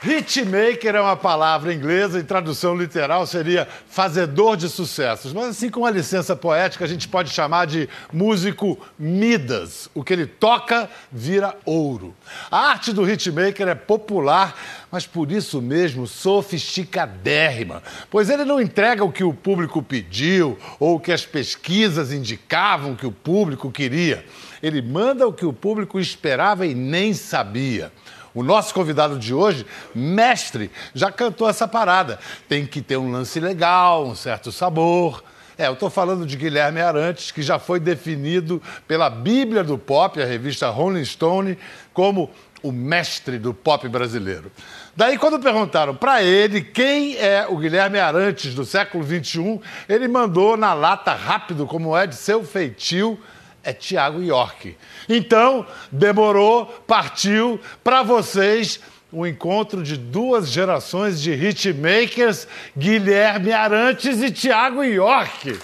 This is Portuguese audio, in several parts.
Hitmaker é uma palavra inglesa e tradução literal seria fazedor de sucessos. Mas assim com uma licença poética, a gente pode chamar de músico Midas. O que ele toca vira ouro. A arte do hitmaker é popular, mas por isso mesmo sofisticadérrima, pois ele não entrega o que o público pediu ou o que as pesquisas indicavam que o público queria. Ele manda o que o público esperava e nem sabia. O nosso convidado de hoje, mestre, já cantou essa parada. Tem que ter um lance legal, um certo sabor. É, eu estou falando de Guilherme Arantes, que já foi definido pela Bíblia do Pop, a revista Rolling Stone, como o mestre do pop brasileiro. Daí, quando perguntaram para ele quem é o Guilherme Arantes do século XXI, ele mandou na lata rápido, como é de seu feitio, é Tiago York. Então, demorou, partiu para vocês o encontro de duas gerações de hitmakers, Guilherme Arantes e Tiago York.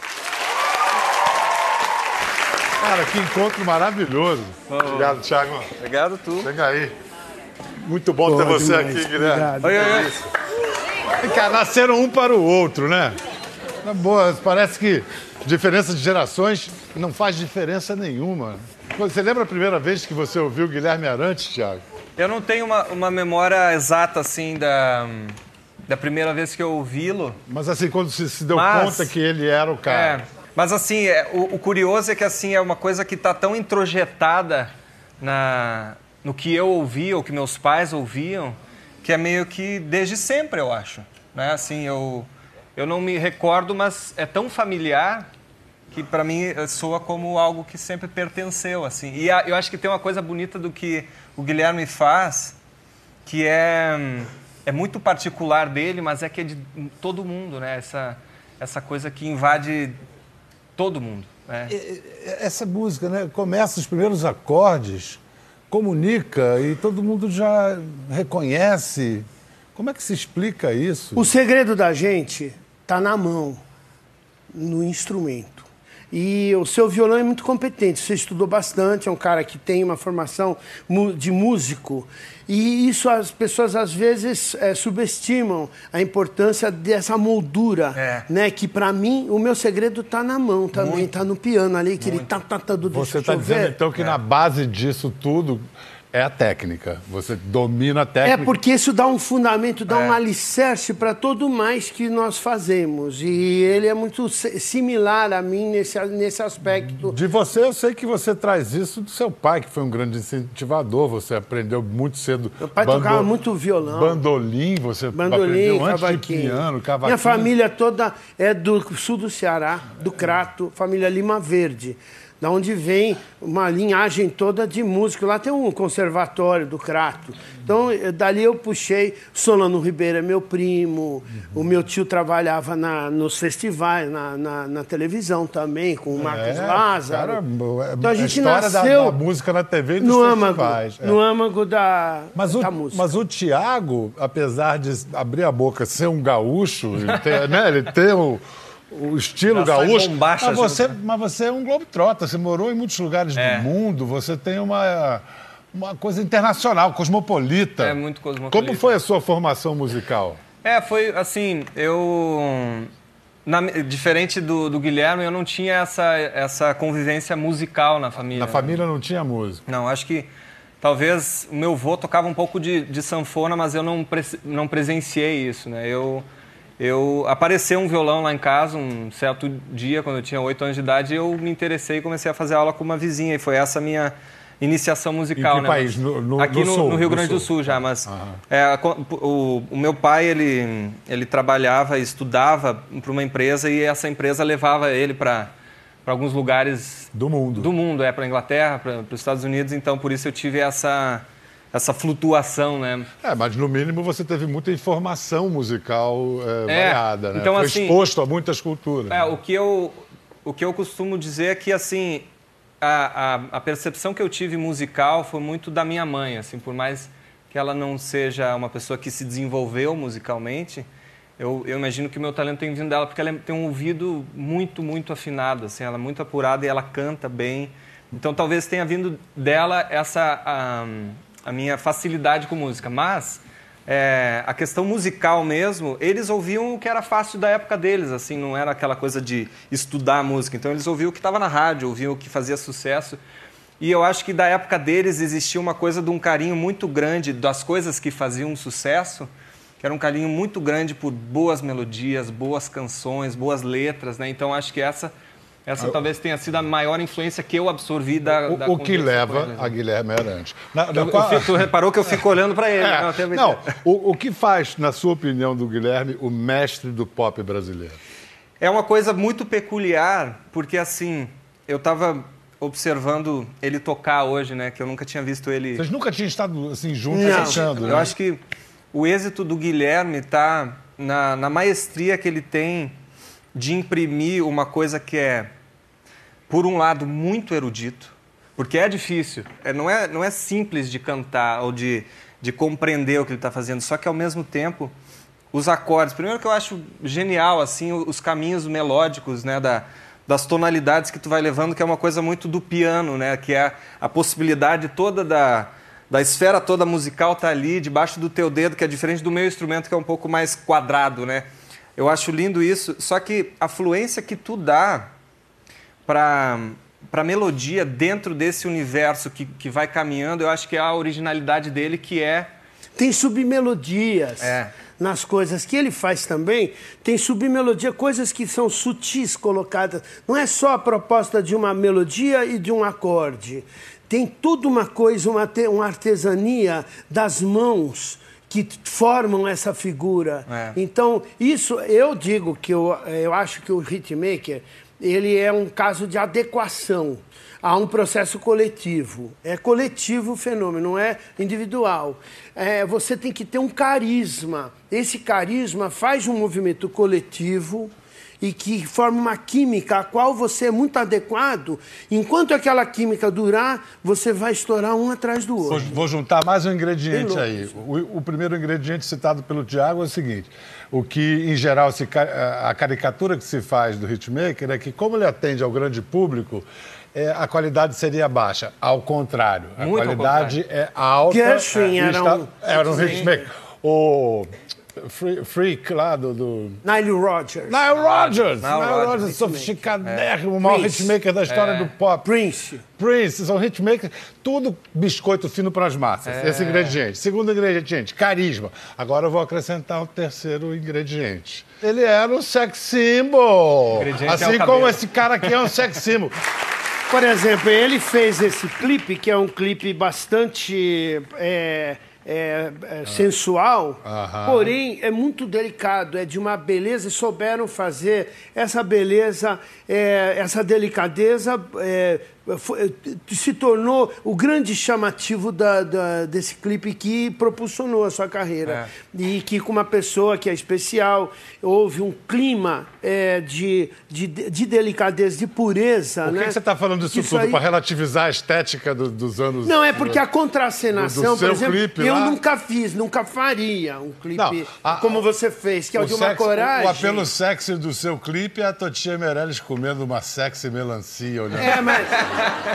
Cara, que encontro maravilhoso. Oh. Obrigado, Tiago. Obrigado, tu. Chega aí. Muito bom Boa, ter você demais. aqui, Guilherme. Obrigado. Oi, oi, oi. nasceram um para o outro, né? Na boa, parece que diferença de gerações não faz diferença nenhuma. Você lembra a primeira vez que você ouviu Guilherme Arantes, Thiago? Eu não tenho uma, uma memória exata, assim, da, da primeira vez que eu ouvi-lo. Mas, assim, quando você se deu mas, conta que ele era o cara. É, mas, assim, é, o, o, curioso é que, assim, é uma coisa que está tão introjetada na, no que eu ouvia, ou que meus pais ouviam, que é meio que desde sempre, eu acho. Né? Assim, eu eu não me recordo, mas é tão familiar que para mim eh, soa como algo que sempre pertenceu assim. E eu acho que tem uma coisa bonita do que o Guilherme faz, que é é muito particular dele, mas é que é de todo mundo, né? Essa essa coisa que invade todo mundo. Né? Essa música, né? Começa os primeiros acordes, comunica e todo mundo já reconhece. Como é que se explica isso? O segredo da gente está na mão, no instrumento. E o seu violão é muito competente, você estudou bastante, é um cara que tem uma formação de músico. E isso as pessoas às vezes é, subestimam a importância dessa moldura, é. né? Que para mim o meu segredo está na mão também, está no piano ali, que muito. ele tá, tá, tá do Você está dizendo então que é. na base disso tudo é a técnica. Você domina a técnica. É porque isso dá um fundamento, dá é. um alicerce para todo mais que nós fazemos. E ele é muito similar a mim nesse, nesse aspecto. De você, eu sei que você traz isso do seu pai, que foi um grande incentivador. Você aprendeu muito cedo. Meu pai bando... tocava muito violão. Bandolim, você Bandolim, aprendeu antes piano, cavaquinho. Minha família toda é do sul do Ceará, do Crato, família Lima Verde da onde vem uma linhagem toda de música. Lá tem um conservatório do Crato. Então, eh, dali eu puxei. Solano Ribeiro é meu primo. Uhum. O meu tio trabalhava na, nos festivais, na, na, na, televisão também, com o Marcos é, Lázaro. Cara, é, então a gente a nasceu da, da, música na TV e nos no festivais. Âmago, é. No âmago da, mas da o, música. Mas o Tiago, apesar de abrir a boca, ser um gaúcho, ele tem, né, ele tem o o estilo Já gaúcho. Mas você, mas você é um globetrotter, você morou em muitos lugares é. do mundo, você tem uma, uma coisa internacional, cosmopolita. É muito cosmopolita. Como foi a sua formação musical? É, foi assim, eu. Na, diferente do, do, Guilherme, eu não tinha essa, essa convivência musical na família. Na família não tinha música? Não, acho que talvez o meu avô tocava um pouco de, de sanfona, mas eu não, não presenciei isso, né? Eu eu apareceu um violão lá em casa um certo dia quando eu tinha oito anos de idade eu me interessei e comecei a fazer aula com uma vizinha. E foi essa a minha iniciação musical em que né? país? No, no aqui no, sul, no, Rio Grande do Sul, já mas é, o, o, meu pai ele ele trabalhava estudava para uma empresa e essa empresa levava ele para para alguns lugares do mundo. do mundo é para Inglaterra para os Estados Unidos. Então por isso eu tive essa essa flutuação, né? É, mas no mínimo você teve muita informação musical é, é, variada, né? Então, Foi assim, exposto a muitas culturas. É, o que eu o que eu costumo dizer é que assim a, a, a, percepção que eu tive musical foi muito da minha mãe, assim, por mais que ela não seja uma pessoa que se desenvolveu musicalmente, eu, eu imagino que o meu talento tem vindo dela porque ela tem um ouvido muito, muito afinado, assim, ela é muito apurada e ela canta bem. Então talvez tenha vindo dela essa a minha facilidade com música. Mas é, a questão musical mesmo, eles ouviam o que era fácil da época deles, assim, não era aquela coisa de estudar música. Então eles ouviam o que estava na rádio, ouviam o que fazia sucesso. E eu acho que da época deles existia uma coisa de um carinho muito grande das coisas que faziam sucesso, que era um carinho muito grande por boas melodias, boas canções, boas letras, né? Então acho que essa essa talvez tenha sido a maior influência que eu absorvi da. O, da o que leva a Guilherme Arantes. Na, na eu, qual... eu, tu reparou que eu fico olhando para ele. É, não, não o, o que faz, na sua opinião, do Guilherme, o mestre do pop brasileiro? É uma coisa muito peculiar, porque assim, eu estava observando ele tocar hoje, né? Que eu nunca tinha visto ele. Vocês nunca tinham estado assim juntos, achando, né? Eu acho que o êxito do Guilherme está na, na maestria que ele tem de imprimir uma coisa que é, por um lado, muito erudito, porque é difícil, é, não, é, não é simples de cantar ou de, de compreender o que ele está fazendo, só que ao mesmo tempo os acordes. Primeiro que eu acho genial assim os caminhos melódicos, né, da, das tonalidades que tu vai levando, que é uma coisa muito do piano, né, que é a possibilidade toda da da esfera toda musical tá ali debaixo do teu dedo, que é diferente do meu instrumento que é um pouco mais quadrado, né? Eu acho lindo isso, só que a fluência que tu dá para para melodia dentro desse universo que, que vai caminhando, eu acho que é a originalidade dele que é tem submelodias é. nas coisas que ele faz também. Tem submelodia, coisas que são sutis colocadas. Não é só a proposta de uma melodia e de um acorde. Tem tudo uma coisa, uma, uma artesania das mãos que formam essa figura. É. Então, isso eu digo que eu, eu acho que o hitmaker ele é um caso de adequação a um processo coletivo. É coletivo o fenômeno, não é individual. É, você tem que ter um carisma. Esse carisma faz um movimento coletivo e que forma uma química a qual você é muito adequado. Enquanto aquela química durar, você vai estourar um atrás do outro. Vou, juntar mais um ingrediente aí. O, o, primeiro ingrediente citado pelo Tiago é o seguinte: o que, em geral, se, a caricatura que se faz do hitmaker é que, como ele atende ao grande público, é, a qualidade seria baixa. Ao contrário, a Muito qualidade é alta. Gershwin era, um... era um hitmaker. O Freak lá do, do... Nile Rodgers. Nile Rodgers! Nile, Nile Rodgers, sofisticadérrimo, é. o maior Prince. hitmaker da história é. do pop. Prince. Prince, são hitmakers, tudo biscoito fino para as massas, é. esse ingrediente. Segundo ingrediente, carisma. Agora eu vou acrescentar o terceiro ingrediente. Ele era um sex symbol. É assim é como esse cara aqui é um sex symbol. Por exemplo, ele fez esse clipe, que é um clipe bastante... É é, é, sensual, Aham. porém é muito delicado, é de uma beleza, e souberam fazer essa beleza, é, essa delicadeza é, foi, se tornou o grande chamativo da, da, desse clipe que propulsionou a sua carreira. É. E que, com uma pessoa que é especial, houve um clima é, de, de, de, delicadeza, de pureza. Por que, né? que você está falando disso tudo? Aí... Para relativizar a estética do, dos anos. Não, é porque a contracenação, por exemplo, eu lá... nunca fiz, nunca faria um clipe Não, a, como você fez, que é o de uma sexy, coragem. O apelo sexy do seu clipe é a Totinha Meirelles comendo uma sexy melancia. Olhando. É, mas.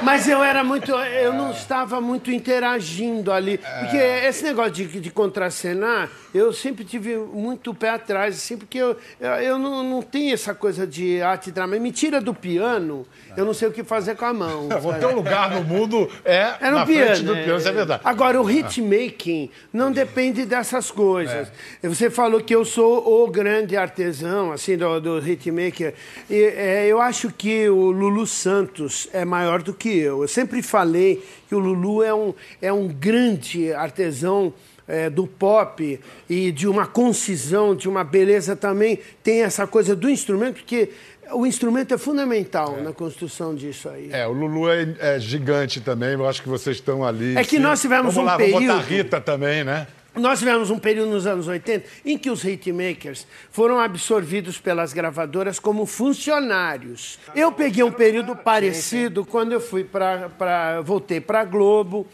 Mas eu era muito. Eu não estava muito interagindo ali. Porque esse negócio de, de contracenar, eu sempre tive muito pé atrás, assim, porque eu, eu não, não tenho essa coisa de arte e drama. Me tira do piano, eu não sei o que fazer com a mão. o teu lugar no mundo é, é no na piano, frente do piano, isso é verdade. Agora, o hitmaking não depende dessas coisas. É. Você falou que eu sou o grande artesão, assim, do, do hitmaker. E, é, eu acho que o Lulu Santos é maior do que eu. Eu sempre falei que o Lulu é um, é um grande artesão é, do pop e de uma concisão, de uma beleza também. Tem essa coisa do instrumento que o instrumento é fundamental é. na construção disso aí. É, o Lulu é, é, gigante também, eu acho que vocês estão ali. É que sim. nós tivemos Vamos um lá, período... Vamos botar a Rita também, né? Nós tivemos um período nos anos 80 em que os hitmakers foram absorvidos pelas gravadoras como funcionários. Eu peguei um período parecido quando eu fui para voltei para a Globo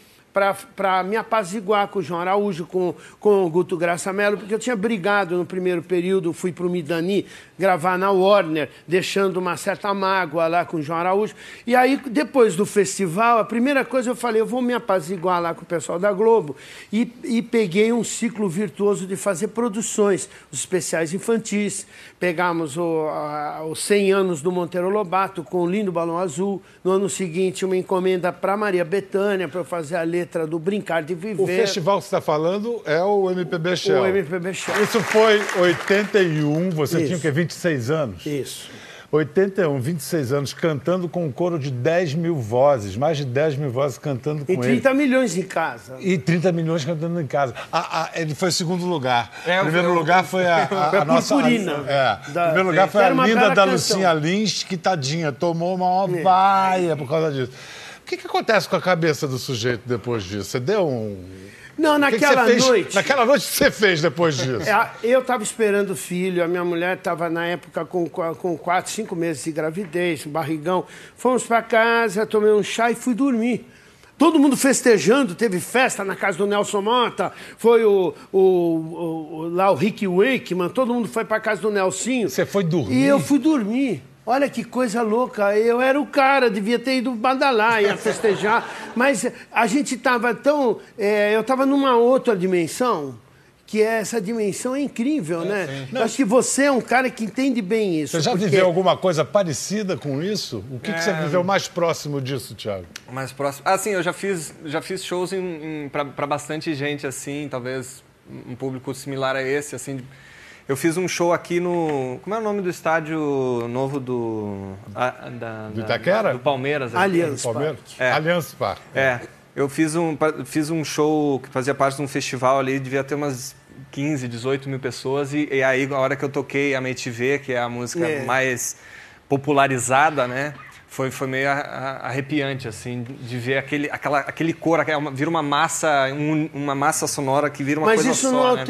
para me apaziguar com o João Araújo, com, com o Guto Graça Mello, porque eu tinha brigado no primeiro período, fui para o Midani gravar na Warner, deixando uma certa mágoa lá com o João Araújo. E aí, depois do festival, a primeira coisa eu falei, eu vou me apaziguar lá com o pessoal da Globo. E, e peguei um ciclo virtuoso de fazer produções, os especiais infantis. Pegamos o, a, os 100 anos do Monteiro Lobato com o Lindo Balão Azul. No ano seguinte, uma encomenda para Maria Bethânia, para eu fazer a letra do Brincar de Viver. O festival que você está falando é o MPB Shell. O MPB Shell. Isso foi 81, você Isso. tinha o quê? 26 anos? Isso. 81, 26 anos, cantando com um coro de 10 mil vozes, mais de 10 mil vozes cantando com E ele. 30 milhões em casa. E 30 milhões cantando em casa. A- a- ele foi segundo lugar. É, primeiro eu- lugar foi a, a, a a nossa. Purpurina. É. Da- primeiro lugar foi a linda da canção. Lucinha Lins, que tadinha, tomou uma É. vaia por causa disso. O que, que acontece com a cabeça do sujeito depois disso? Você deu um. Não, O que que naquela fez- noite. Naquela noite, o que você fez depois disso? É, Eu estava esperando o filho, a minha mulher estava na época com, com quatro, cinco meses de gravidez, barrigão. Fomos para casa, tomei um chá e fui dormir. Todo mundo festejando, teve festa na casa do Nelson Mota, foi o, o- o- o- lá o Rick Wakeman, todo mundo foi para casa do Nelsinho. Você foi dormir? E eu fui dormir. Olha que coisa louca. Eu era o cara, devia ter ido badalar, ia festejar. Mas a gente estava tão. é, eu estava numa outra dimensão, que é essa dimensão é incrível, né? Eu acho que você é um cara que entende bem isso. Você já porque- viveu alguma coisa parecida com isso? O que, que É. você viveu mais próximo disso, Thiago? Mais próximo. Ah, sim, eu já fiz, já fiz shows para bastante gente, assim, talvez um público similar a esse, assim. Eu fiz um show aqui no. Como é o nome do estádio novo do. a- da, Do da- Itaquera? do Palmeiras. aqui. Allianz Palmeiras? Parque. É. Allianz Parque. É. Eu fiz um, fiz um show que fazia parte de um festival ali, devia ter umas 15, 18 mil pessoas. E, e aí, a hora que eu toquei a MTV, que é a música É. mais popularizada, né? Foi, foi meio arrepiante, assim, de ver aquele, aquela, aquele coro, aquela- vira uma massa, um- uma massa sonora que vira uma Mas coisa isso só, não né?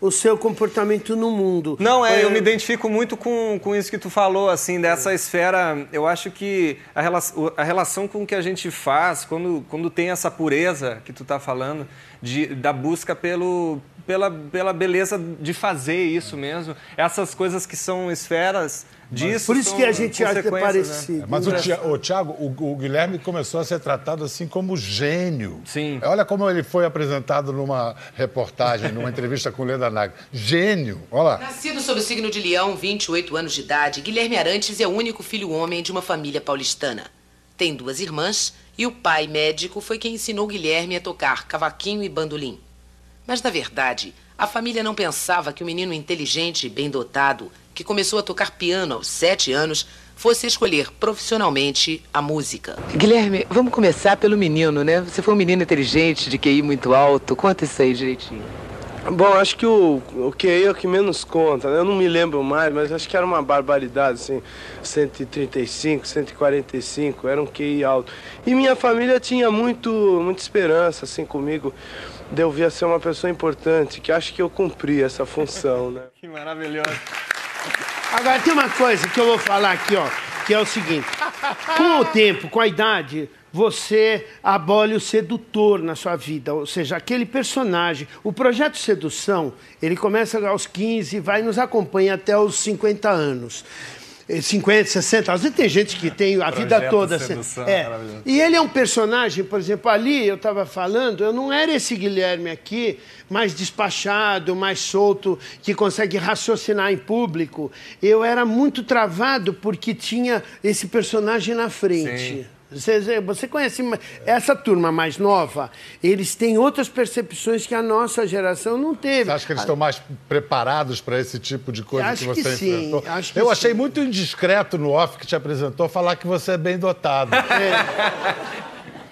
O seu comportamento no mundo. Não, é, Foi- eu me identifico muito com, com isso que tu falou, assim, dessa esfera. Eu acho que a, rela a relação com o que a gente faz, quando, quando tem essa pureza que tu tá falando, de, da busca pelo, pela, pela beleza de fazer isso mesmo, essas coisas que são esferas disso. Por isso que a gente acha que é né? parecido. Mas o, Tia- o Thiago, o, o Guilherme começou a ser tratado assim como gênio. Sim. Olha como ele foi apresentado numa reportagem, numa entrevista com Leda Nagel. Gênio. Olha lá. Nascido sob o signo de Leão, 28 anos de idade, Guilherme Arantes é o único filho homem de uma família paulistana. Tem duas irmãs e o pai médico foi quem ensinou Guilherme a tocar cavaquinho e bandolim. Mas, na verdade, a família não pensava que o menino inteligente e bem dotado, que começou a tocar piano aos sete anos, fosse escolher profissionalmente a música. Guilherme, vamos começar pelo menino, né? Você foi um menino inteligente, de QI muito alto. Conta isso aí direitinho. Bom, acho que o, o QI é o que menos conta, né? Eu não me lembro mais, mas acho que era uma barbaridade, assim, 135, 145, era um QI alto. E minha família tinha muito, muita esperança, assim, comigo, de eu vir a ser uma pessoa importante, que acho que eu cumpri essa função, né? Que maravilhoso. Agora tem uma coisa que eu vou falar aqui, ó, que é o seguinte: com o tempo, com a idade, você abole o sedutor na sua vida, ou seja, aquele personagem. O projeto Sedução, ele começa aos 15 e vai nos acompanha até os 50 anos. Eh, 50, 60, às vezes tem gente que tem a vida toda. assim. Sedução, é. maravilhoso. E ele é um personagem, por exemplo, ali eu estava falando, eu não era esse Guilherme aqui, mais despachado, mais solto, que consegue raciocinar em público. Eu era muito travado porque tinha esse personagem na frente. Sim. Você, você conhece essa turma mais nova? Eles têm outras percepções que a nossa geração não teve. Você acha que eles estão mais preparados para esse tipo de coisa Acho que você que sim, enfrentou? acho que Eu achei sim. muito indiscreto no off que te apresentou falar que você é bem dotado.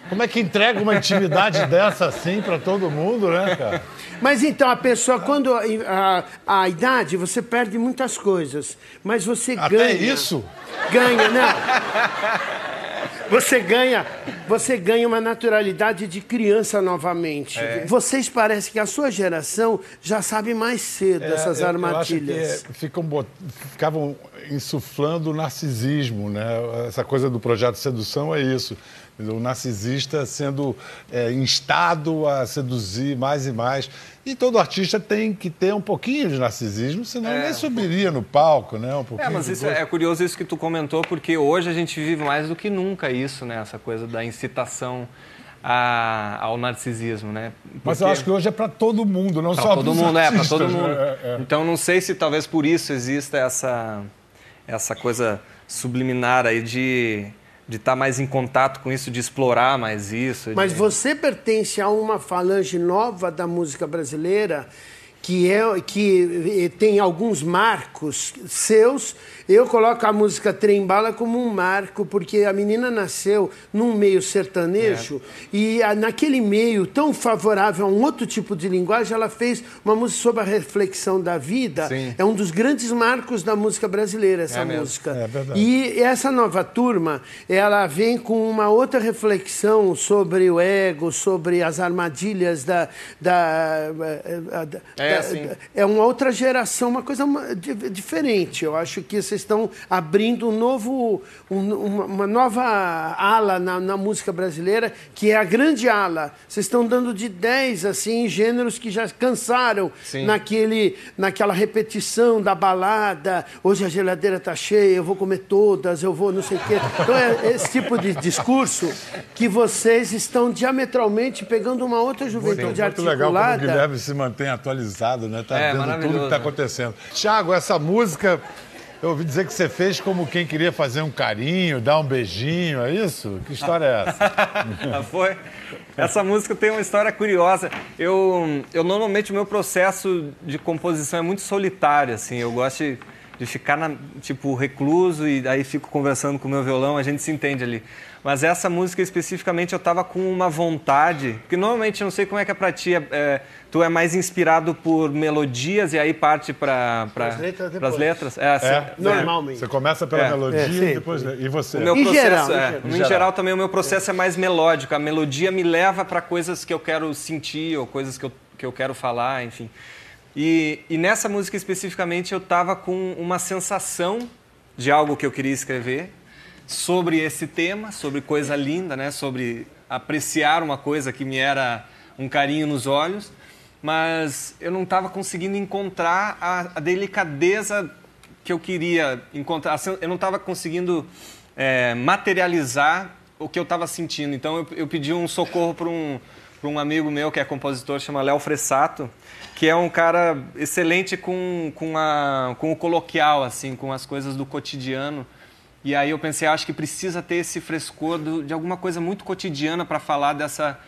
Como é que entrega uma intimidade dessa assim para todo mundo, né, cara? Mas então, a pessoa, quando a, a, a idade, você perde muitas coisas. Mas você Até ganha. isso? Ganha, não. Você ganha, você ganha uma naturalidade de criança novamente. É. Vocês parecem que a sua geração já sabe mais cedo essas É, eu- armadilhas. Eu acho que ficam, ficavam insuflando o narcisismo, né? Essa coisa do projeto Sedução é isso. O narcisista sendo é, instado a seduzir mais e mais. E todo artista tem que ter um pouquinho de narcisismo, senão É. nem subiria no palco, né? Um É, pouquinho mas de isso gosto. é curioso isso que tu comentou, porque hoje a gente vive mais do que nunca isso, né? Essa coisa da incitação a- ao narcisismo, né? Mas eu Porque- acho que hoje é para todo mundo, não Pra só todo pros mundo, é, para artistas, todo né? mundo. É, é. Então não sei se talvez por isso exista essa essa coisa subliminar aí de de estar mais em contato com isso, de explorar mais isso. Mas de... você pertence a uma falange nova da música brasileira que é que eh, tem alguns marcos seus. Eu coloco a música Trem Bala como um marco, porque a menina nasceu num meio sertanejo e ah, naquele meio tão favorável a um outro tipo de linguagem, ela fez uma música sobre a reflexão da vida. Sim. É um dos grandes marcos da música brasileira, essa É música. É verdade. E essa nova turma, ela vem com uma outra reflexão sobre o ego, sobre as armadilhas da. da, eh, da- É, da- sim. é uma outra geração, uma coisa diferente. Eu acho que vocês estão abrindo um novo, um- uma, nova ala na, na música brasileira, que é a grande ala. Vocês estão dando de 10 assim, gêneros que já cansaram Sim. naquele, naquela repetição da balada. Hoje a geladeira está cheia, eu vou comer todas, eu vou não sei o quê. Então é esse tipo de discurso que vocês estão diametralmente pegando uma outra juventude Muito legal como o articulada. Guilherme se mantém atualizado, né? Tá É, vendo tudo que está né? acontecendo. Tiago, essa música, eu ouvi dizer que você fez como quem queria fazer um carinho, dar um beijinho, é isso? Que história é essa? Foi. Essa música tem uma história curiosa. Eu, eu normalmente o meu processo de composição é muito solitário, assim. Eu gosto de, de ficar na, tipo recluso e aí fico conversando com o meu violão, a gente se entende ali. Mas essa música especificamente eu tava com uma vontade, porque normalmente eu não sei como é que é pra ti, é, é, tu é mais inspirado por melodias e aí parte para letras as depois. letras. É, assim, É? Normalmente. Você começa pela É. melodia É, e depois. E você? O meu Em processo geral, em é, geral. em Em geral. geral. também o meu processo é mais melódico. A melodia me leva para coisas que eu quero sentir ou coisas que eu, que eu quero falar, enfim. E, e nessa música especificamente eu tava com uma sensação de algo que eu queria escrever sobre esse tema, sobre coisa linda, né? Sobre apreciar uma coisa que me era um carinho nos olhos, mas eu não estava conseguindo encontrar a, a delicadeza que eu queria encontrar. Eu não estava conseguindo é, materializar o que eu estava sentindo. Então eu, eu pedi um socorro para um, pra um amigo meu que é compositor, chama Léo Fressato, que é um cara excelente com, com, a, com o coloquial, assim, com as coisas do cotidiano. E aí eu pensei, acho que precisa ter esse frescor do- de alguma coisa muito cotidiana para falar dessa.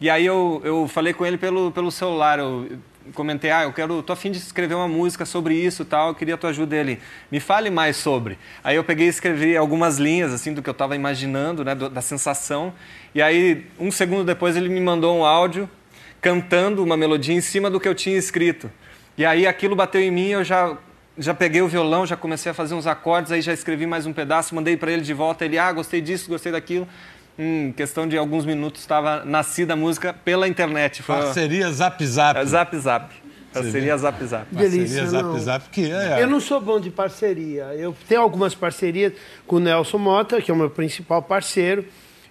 E aí eu, eu falei com ele pelo, pelo celular. Eu comentei, ah, eu quero, tô afim de escrever uma música sobre isso tal, eu queria a tua ajuda dele. Me fale mais sobre. Aí eu peguei e escrevi algumas linhas, assim, do que eu estava imaginando, né, da sensação. E aí, um segundo depois, ele me mandou um áudio cantando uma melodia em cima do que eu tinha escrito. E aí aquilo bateu em mim, eu já já peguei o violão, já comecei a fazer uns acordes, aí já escrevi mais um pedaço, mandei para ele de volta, ele, ah, gostei disso, gostei daquilo. Em questão de alguns minutos estava nascida a música pela internet. Foi Parceria Zap Zap. É, Zap Zap. Parceria Zap Zap. Delícia, Parceria não. Zap Zap, que é. Eu não sou bom de parceria. Eu tenho algumas parcerias com o Nelson Mota, que é o meu principal parceiro.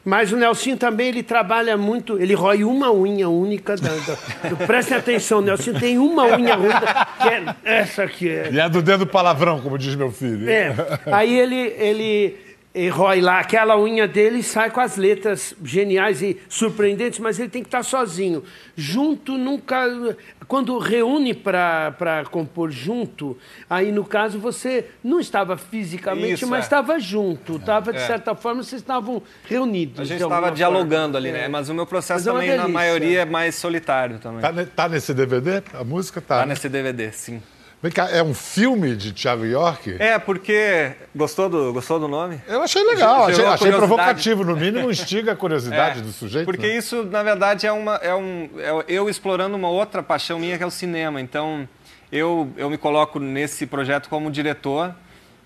Mas o Nelson também ele trabalha muito, ele rói uma unha única. Da, da, do- prestem atenção, Nelson tem uma unha única, que é essa aqui. É, E é do dedo palavrão, como diz meu filho. é. Aí ele, ele, ele rói lá aquela unha dele e sai com as letras geniais e surpreendentes, mas ele tem que estar sozinho. Junto nunca. Quando reúne para compor junto, aí no caso você não estava fisicamente, Isso, mas é. estava junto. Estava, de É. certa forma, vocês estavam reunidos. A gente estava dialogando forma. ali, né? É. Mas o meu processo é também, na delícia. maioria, é mais solitário também. Tá, tá nesse DVD? A música tá. Tá nesse DVD, sim. Vem cá, é um filme de Thiago York? É, porque... Gostou do, gostou do nome? Eu achei legal, Gerou achei, achei provocativo, no mínimo instiga a curiosidade É, do sujeito. Porque né? isso, na verdade, é, uma, é, um, é eu explorando uma outra paixão minha, que é o cinema. Então, eu, eu me coloco nesse projeto como diretor.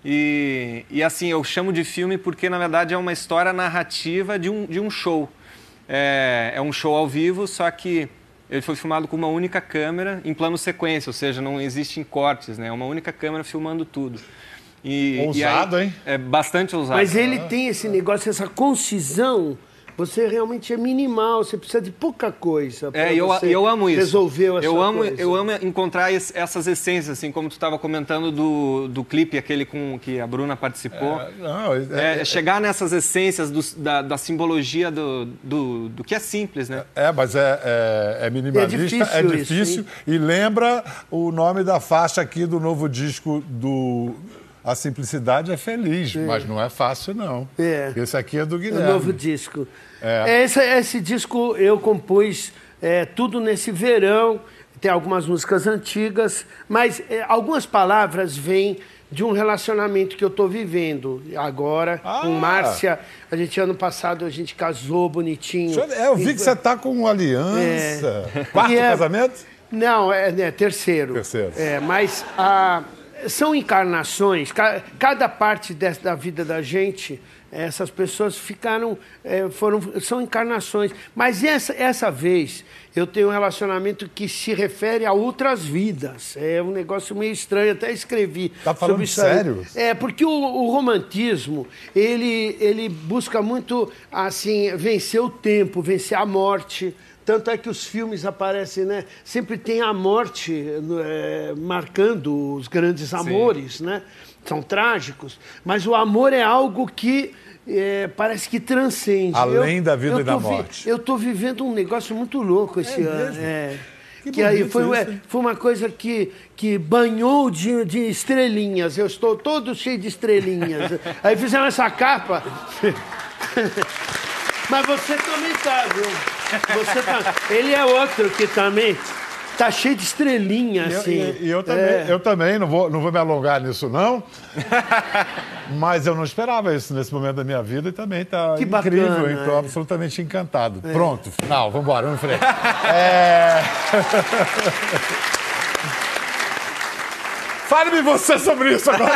E, e, assim, eu chamo de filme porque, na verdade, é uma história narrativa de um, de um show. É, é um show ao vivo, só que ele foi filmado com uma única câmera em plano sequência, ou seja, não existem cortes, né? É uma única câmera filmando tudo. E, e aí- Ousado, hein? É bastante ousado. Mas ele tem esse negócio, essa concisão você realmente é minimal, você precisa de pouca coisa. É, eu, eu amo isso. Resolveu a eu sua amo, coisa. Eu amo encontrar es- essas essências, assim, como tu estava comentando do, do clipe, aquele com que a Bruna participou. Não, É, é chegar nessas essências dos- da, da simbologia do, do, do que é simples, né? É, mas é, é, é minimalista, É é difícil difícil, isso, e lembra o nome da faixa aqui do novo disco do A Simplicidade é Feliz, mas não é fácil não. É. Esse aqui é do O Guilherme. novo disco. É. Esse, esse disco eu compus é, tudo nesse verão. Tem algumas músicas antigas, mas é, algumas palavras vêm de um relacionamento que eu estou vivendo agora Ah. com Márcia. A gente ano passado a gente casou bonitinho. Eu- é, eu vi que você está com aliança. Quarto é- casamento? Não, é, é terceiro. Terceiro. É, mas ah, são encarnações. Ca- Cada parte des- da vida da gente, essas pessoas ficaram, é, foram, são encarnações. Mas essa, essa vez eu tenho um relacionamento que se refere a outras vidas. É um negócio meio estranho. Até escrevi Tá falando sobre isso. aí. sério? É, porque o, o romantismo, ele, ele busca muito, assim, vencer o tempo, vencer a morte. Tanto é que os filmes aparecem, né? Sempre tem a morte é, marcando os grandes amores, né? São trágicos. Mas o amor é algo que é, parece que transcende. Além da vida eu e da vi- morte. eu estou vivendo um negócio muito louco esse ano. mesmo? É. Que Que, aí foi, isso, é, hein? foi uma coisa que, que banhou de, de estrelinhas. Eu estou todo cheio de estrelinhas. Aí fizeram essa capa. Mas você também tá, viu? Tá... Ele é outro que também tá cheio de estrelinha, eu- assim. E, e eu também, É. eu também não, vou, não vou me alongar nisso, não. Mas eu não esperava isso nesse momento da minha vida e também está Que incrível. bacana, Estou é. absolutamente encantado. Pronto, final, vamos embora, vamos em frente. É... Fale-me você sobre isso agora.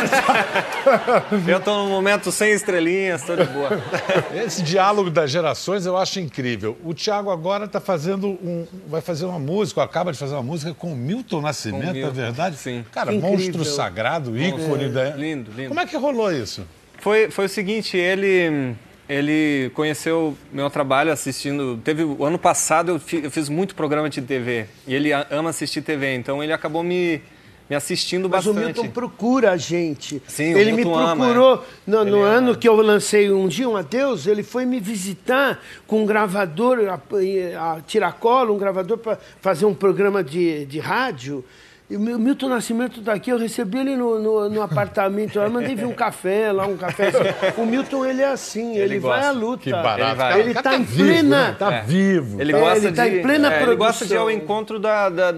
Eu tô num momento sem estrelinhas, tô de boa. Esse diálogo das gerações eu acho incrível. O Thiago agora está fazendo um, vai fazer uma música, ou acaba de fazer uma música com o Milton Nascimento, Milton, é verdade? sim. Cara, Que monstro incrível. sagrado, ícone da. Lindo, lindo. Como é que rolou isso? Foi, foi o seguinte, ele, ele conheceu meu trabalho assistindo. Teve o ano passado eu, fi- eu fiz muito programa de TV e ele a- ama assistir TV, então ele acabou me, me assistindo Mas o bastante. Milton procura a gente. Sim, o ele me Milton ama, procurou no, no Ele ama. ano que eu lancei um dia um adeus, ele foi me visitar com um gravador a, a tiracolo, um gravador para fazer um programa de, de rádio. E o Mil- Milton Nascimento está aqui, eu recebi ele no, no, no apartamento, eu mandei vir um café lá, um café. assim. O Milton, ele é assim, ele, vai gosta. à luta. Que barato. Ele vai. Cara, Ele o cara tá em vivo, plena- né? Tá É. vivo. Ele É, gosta ele tá de, em plena é, Ele gosta de ir ao produção. encontro da. da-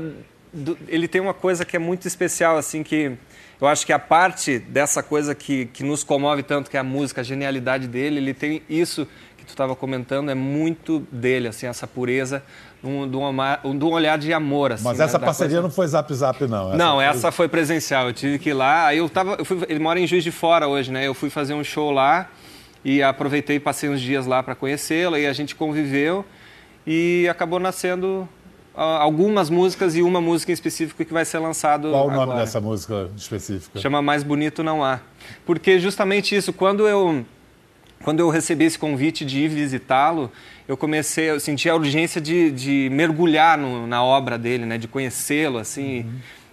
do- ele tem uma coisa que é muito especial, assim, que eu acho que a parte dessa coisa que, que nos comove tanto, que é a música, a genialidade dele, ele tem isso que tu estava comentando, é muito dele, assim, essa pureza, um, de, um, de um olhar de amor, assim. Mas né, essa da parceria coisa- não foi zap zap, não. não, foi- essa foi presencial. Eu tive que ir lá. Aí eu tava. eu fui- ele mora em Juiz de Fora hoje, né? Eu fui fazer um show lá e aproveitei e passei uns dias lá para conhecê-lo. E a gente conviveu e acabou nascendo algumas músicas e uma música em específico que vai ser lançado. Qual o nome agora. dessa música específica? Chama Mais Bonito Não Há. Porque justamente isso, quando eu, quando eu recebi esse convite de ir visitá-lo, eu comecei, eu senti a urgência de, de mergulhar no- na obra dele, né, de conhecê-lo, assim.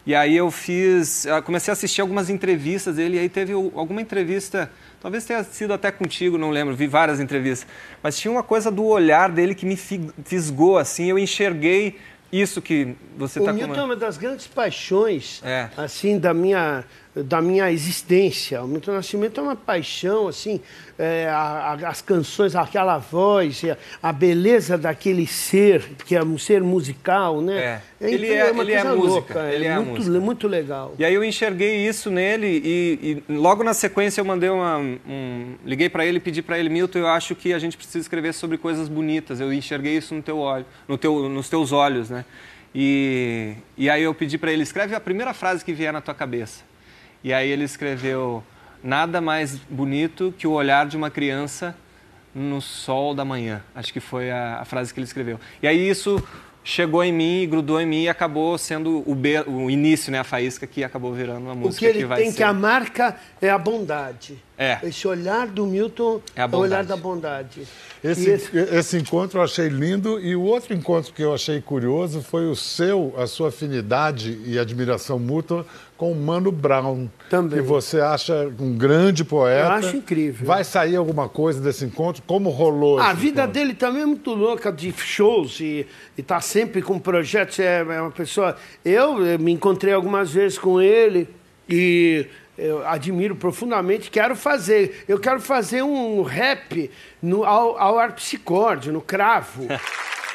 E aí eu fiz, eu comecei a assistir algumas entrevistas dele, e aí teve alguma entrevista, talvez tenha sido até contigo, não lembro, vi várias entrevistas, mas tinha uma coisa do olhar dele que me fi- fisgou, assim, eu enxerguei isso que você O está Milton é uma das grandes paixões, É. assim, da minha, da minha existência. O Milton Nascimento é uma paixão, assim, é, a- a- as canções, aquela voz, a, a beleza daquele ser, que é um ser musical, né? É. Ele é- uma ele é coisa música, louca, ele é a muito, muito legal. E aí eu enxerguei isso nele e, e logo na sequência eu mandei uma, um, liguei para ele e pedi para ele, Milton, eu acho que a gente precisa escrever sobre coisas bonitas. Eu enxerguei isso no teu olho, no teu, nos teus olhos, né? E, e aí eu pedi para ele escreve a primeira frase que vier na tua cabeça. E aí ele escreveu nada mais bonito que o olhar de uma criança no sol da manhã. Acho que foi a, a frase que ele escreveu. E aí isso chegou em mim, grudou em mim e acabou sendo o, be- o início, né, a faísca que acabou virando uma O música que ele vai tem ser. que a marca é a bondade. É. Esse olhar do Milton É a o olhar da bondade. Esse, esse- esse encontro eu achei lindo e o outro encontro que eu achei curioso foi o seu, a sua afinidade e admiração mútua com o Mano Brown. Também. Que você acha um grande poeta. Eu acho incrível. Vai sair alguma coisa desse encontro? Como rolou A vida encontro? dele também é muito louca de shows e está sempre com projetos. É, é uma pessoa. Eu, eh, me encontrei algumas vezes com ele e eu admiro profundamente. Quero fazer. Eu quero fazer um rap no, ao, ao no cravo.